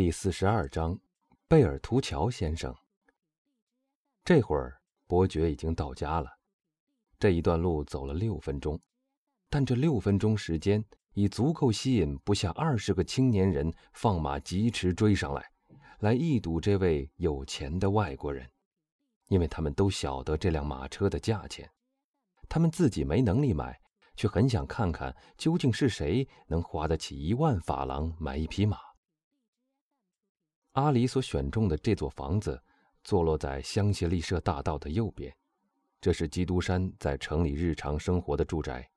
第四十二章，贝尔图乔先生。这会儿，伯爵已经到家了。这一段路走了六分钟，但这六分钟时间已足够吸引不下二十个青年人放马疾驰追上来，来一睹这位有钱的外国人，因为他们都晓得这辆马车的价钱，他们自己没能力买，却很想看看究竟是谁能花得起一万法郎买一匹马。阿里所选中的这座房子，坐落在香榭丽舍大道的右边。这是基督山在城里日常生活的住宅。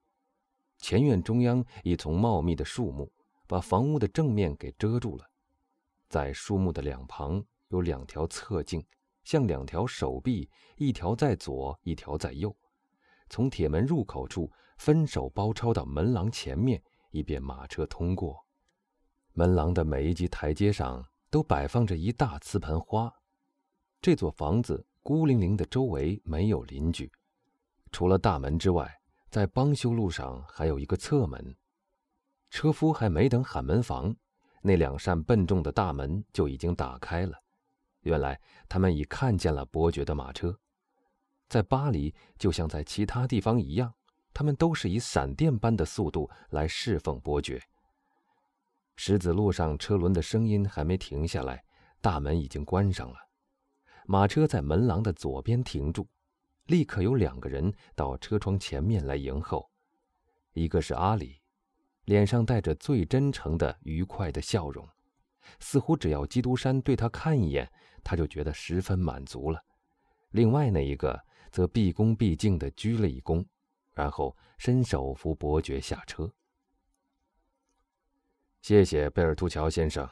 前院中央一丛茂密的树木，把房屋的正面给遮住了。在树木的两旁有两条侧径，像两条手臂，一条在左，一条在右。从铁门入口处分手包抄到门廊前面，以便马车通过。门廊的每一级台阶上。都摆放着一大瓷盆花。这座房子孤零零的，周围没有邻居，除了大门之外，在邦修路上还有一个侧门。车夫还没等喊门房，那两扇笨重的大门就已经打开了。原来他们已看见了伯爵的马车。在巴黎，就像在其他地方一样，他们都是以闪电般的速度来侍奉伯爵。石子路上车轮的声音还没停下来，大门已经关上了。马车在门廊的左边停住，立刻有两个人到车窗前面来迎候。一个是阿里，脸上带着最真诚的愉快的笑容，似乎只要基督山对他看一眼，他就觉得十分满足了。另外那一个则毕恭毕敬地鞠了一躬，然后伸手扶伯爵下车。谢谢贝尔图乔先生，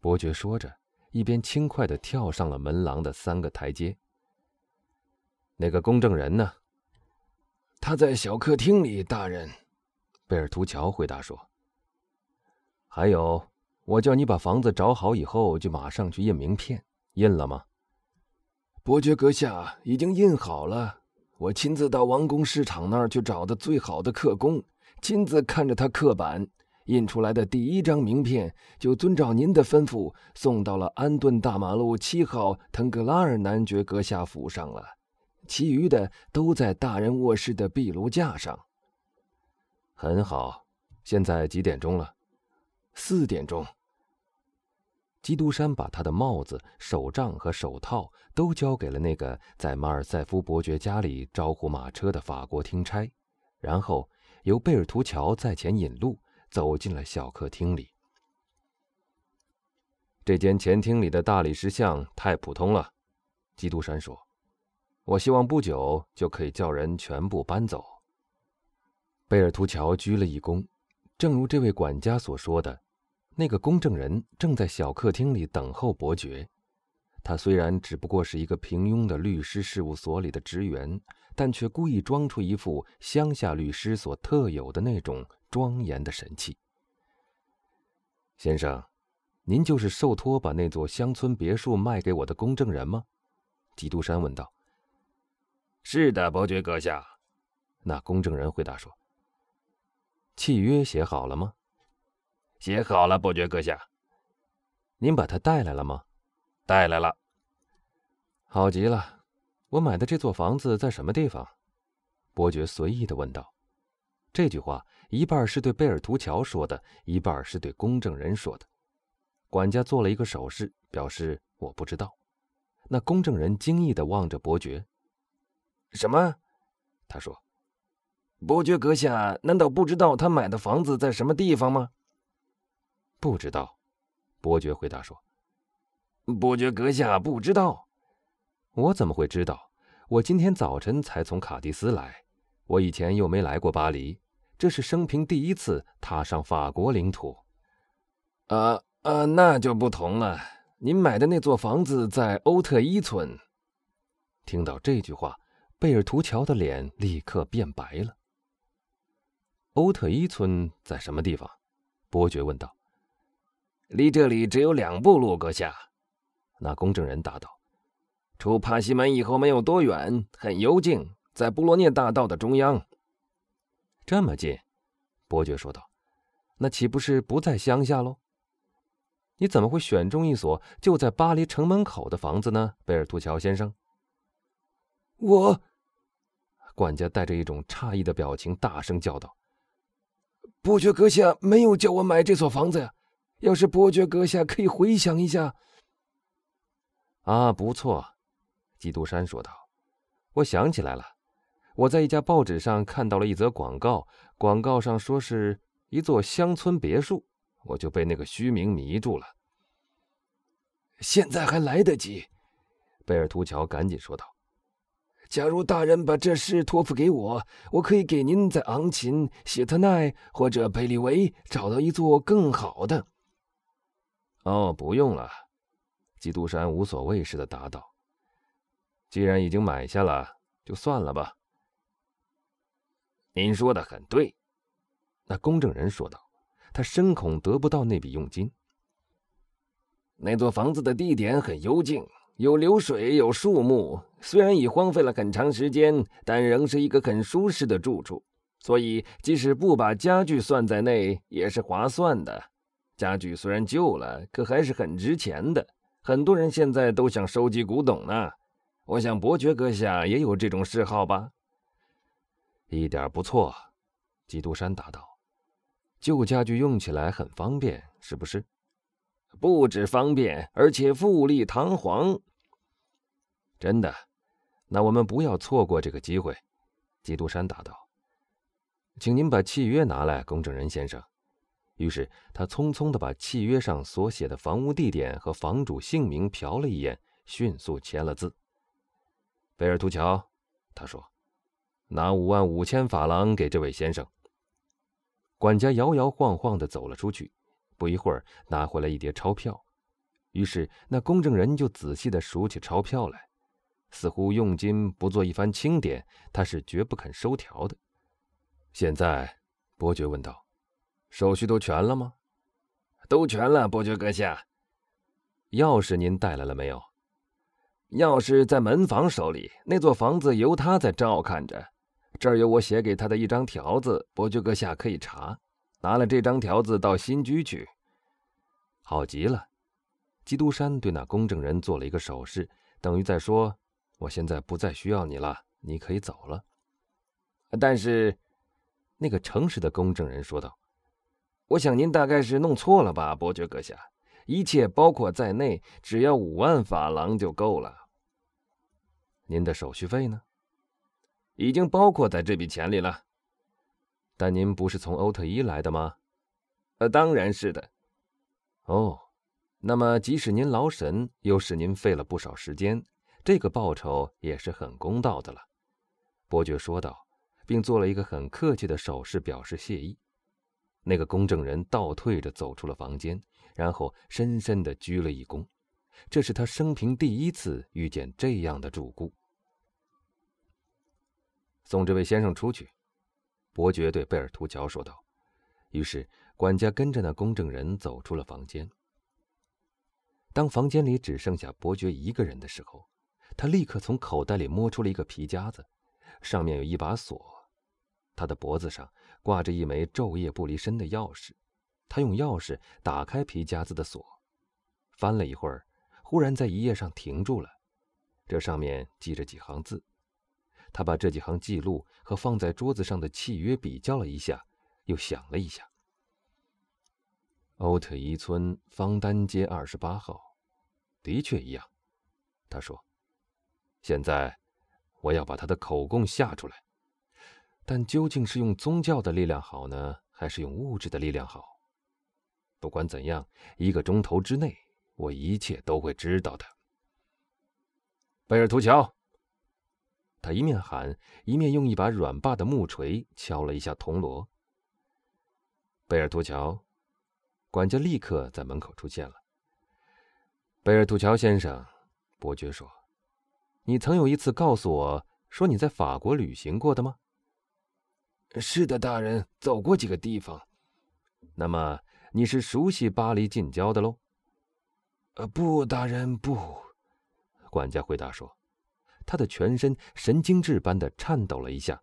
伯爵说着，一边轻快地跳上了门廊的三个台阶。那个公证人呢？他在小客厅里，大人。贝尔图乔回答说。还有，我叫你把房子找好以后，就马上去印名片。印了吗？伯爵阁下已经印好了。我亲自到王宫市场那儿去找的最好的刻工，亲自看着他刻板。印出来的第一张名片就遵照您的吩咐送到了安顿大马路七号腾格拉尔男爵阁下府上了，其余的都在大人卧室的壁炉架上。很好，现在几点钟了？四点钟。基督山把他的帽子、手杖和手套都交给了那个在马尔塞夫伯爵家里招呼马车的法国听差，然后由贝尔图乔在前引路。走进了小客厅里。这间前厅里的大理石像太普通了，基督山说：“我希望不久就可以叫人全部搬走。”贝尔图乔鞠了一躬，正如这位管家所说的，那个公证人正在小客厅里等候伯爵。他虽然只不过是一个平庸的律师事务所里的职员，但却故意装出一副乡下律师所特有的那种。庄严的神气，先生，您就是受托把那座乡村别墅卖给我的公证人吗？基督山问道。是的，伯爵阁下。那公证人回答说。契约写好了吗？写好了，伯爵阁下。您把它带来了吗？带来了。好极了。我买的这座房子在什么地方？伯爵随意的问道。这句话一半是对贝尔图乔说的，一半是对公证人说的。管家做了一个手势，表示我不知道。那公证人惊异的望着伯爵：“什么？”他说：“伯爵阁下难道不知道他买的房子在什么地方吗？”“不知道。”伯爵回答说。“伯爵阁下不知道？我怎么会知道？我今天早晨才从卡蒂斯来，我以前又没来过巴黎。”这是生平第一次踏上法国领土，啊啊，那就不同了。您买的那座房子在欧特伊村。听到这句话，贝尔图乔的脸立刻变白了。欧特伊村在什么地方？伯爵问道。离这里只有两步路，阁下。那公证人答道。出帕西门以后没有多远，很幽静，在布罗涅大道的中央。这么近，伯爵说道：“那岂不是不在乡下喽？”你怎么会选中一所就在巴黎城门口的房子呢，贝尔图乔先生？我，管家带着一种诧异的表情大声叫道：“伯爵阁下没有叫我买这所房子呀！要是伯爵阁下可以回想一下。”啊，不错，基督山说道：“我想起来了，我在一家报纸上看到了一则广告，广告上说是一座乡村别墅。”我就被那个虚名迷住了。现在还来得及，贝尔图乔赶紧说道：“假如大人把这事托付给我，我可以给您在昂琴、谢特奈或者贝利维找到一座更好的。”哦，不用了，基督山无所谓似的答道：“既然已经买下了，就算了吧。”您说的很对，那公证人说道。他深恐得不到那笔佣金。那座房子的地点很幽静，有流水，有树木。虽然已荒废了很长时间，但仍是一个很舒适的住处。所以，即使不把家具算在内，也是划算的。家具虽然旧了，可还是很值钱的。很多人现在都想收集古董呢。我想伯爵阁下也有这种嗜好吧？一点不错，基督山答道。旧家具用起来很方便，是不是？不止方便，而且富丽堂皇。真的？那我们不要错过这个机会。”基督山答道。“请您把契约拿来，公证人先生。”于是他匆匆的把契约上所写的房屋地点和房主姓名瞟了一眼，迅速签了字。贝尔图乔，他说：“拿五万五千法郎给这位先生。”管家摇摇晃晃地走了出去，不一会儿拿回来一叠钞票，于是那公证人就仔细地数起钞票来，似乎用金不做一番清点，他是绝不肯收条的。现在，伯爵问道：“手续都全了吗？”“都全了，伯爵阁下。”“钥匙您带来了没有？”“钥匙在门房手里，那座房子由他在照看着。”这儿有我写给他的一张条子，伯爵阁下可以查。拿了这张条子到新居去。好极了。基督山对那公证人做了一个手势，等于在说：“我现在不再需要你了，你可以走了。”但是，那个诚实的公证人说道：“我想您大概是弄错了吧，伯爵阁下。一切包括在内，只要五万法郎就够了。您的手续费呢？”已经包括在这笔钱里了，但您不是从欧特伊来的吗？呃，当然是的。哦，那么即使您劳神，又使您费了不少时间，这个报酬也是很公道的了。”伯爵说道，并做了一个很客气的手势表示谢意。那个公证人倒退着走出了房间，然后深深的鞠了一躬，这是他生平第一次遇见这样的主顾。送这位先生出去，伯爵对贝尔图乔说道。于是，管家跟着那公证人走出了房间。当房间里只剩下伯爵一个人的时候，他立刻从口袋里摸出了一个皮夹子，上面有一把锁。他的脖子上挂着一枚昼夜不离身的钥匙。他用钥匙打开皮夹子的锁，翻了一会儿，忽然在一页上停住了。这上面记着几行字。他把这几行记录和放在桌子上的契约比较了一下，又想了一下。欧特伊村方丹街二十八号，的确一样。他说：“现在我要把他的口供吓出来，但究竟是用宗教的力量好呢，还是用物质的力量好？不管怎样，一个钟头之内，我一切都会知道的。”贝尔图乔。他一面喊，一面用一把软把的木锤敲了一下铜锣。贝尔图乔，管家立刻在门口出现了。贝尔图乔先生，伯爵说：“你曾有一次告诉我说你在法国旅行过的吗？”“是的，大人，走过几个地方。”“那么你是熟悉巴黎近郊的喽？”“呃，不，大人，不。”管家回答说。他的全身神经质般的颤抖了一下。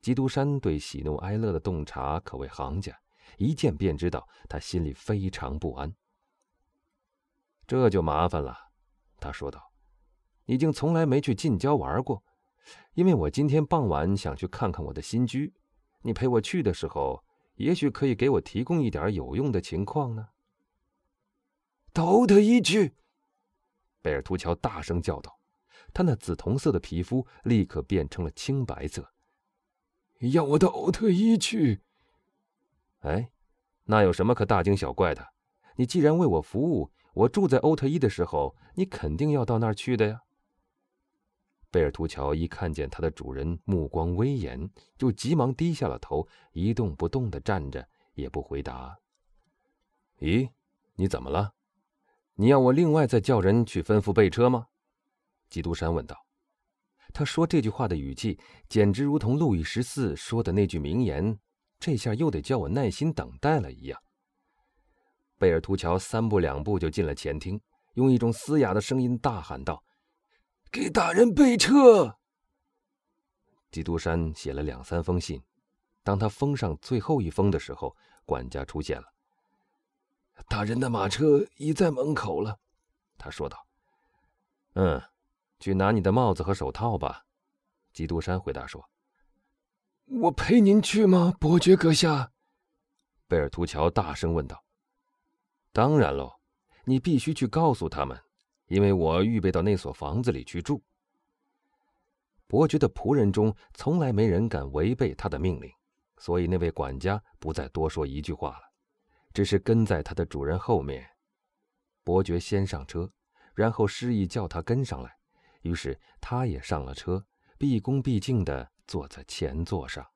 基督山对喜怒哀乐的洞察可谓行家，一见便知道他心里非常不安。这就麻烦了，他说道：“已经从来没去近郊玩过，因为我今天傍晚想去看看我的新居。你陪我去的时候，也许可以给我提供一点有用的情况呢。”到欧特伊去！贝尔图乔大声叫道，他那紫铜色的皮肤立刻变成了青白色。要我到欧特伊去？哎，那有什么可大惊小怪的？你既然为我服务，我住在欧特伊的时候，你肯定要到那儿去的呀。贝尔图乔一看见他的主人目光威严，就急忙低下了头，一动不动的站着，也不回答。咦，你怎么了？你要我另外再叫人去吩咐备车吗？基督山问道。他说这句话的语气，简直如同路易十四说的那句名言：“这下又得叫我耐心等待了。”一样。贝尔图乔三步两步就进了前厅，用一种嘶哑的声音大喊道：“给大人备车！”基督山写了两三封信，当他封上最后一封的时候，管家出现了。大人的马车已在门口了，他说道。“嗯。”去拿你的帽子和手套吧，基督山回答说。“我陪您去吗，伯爵阁下？”贝尔图乔大声问道。“当然喽，你必须去告诉他们，因为我预备到那所房子里去住。”伯爵的仆人中从来没人敢违背他的命令，所以那位管家不再多说一句话了，只是跟在他的主人后面。伯爵先上车，然后示意叫他跟上来。于是，他也上了车，毕恭毕敬地坐在前座上。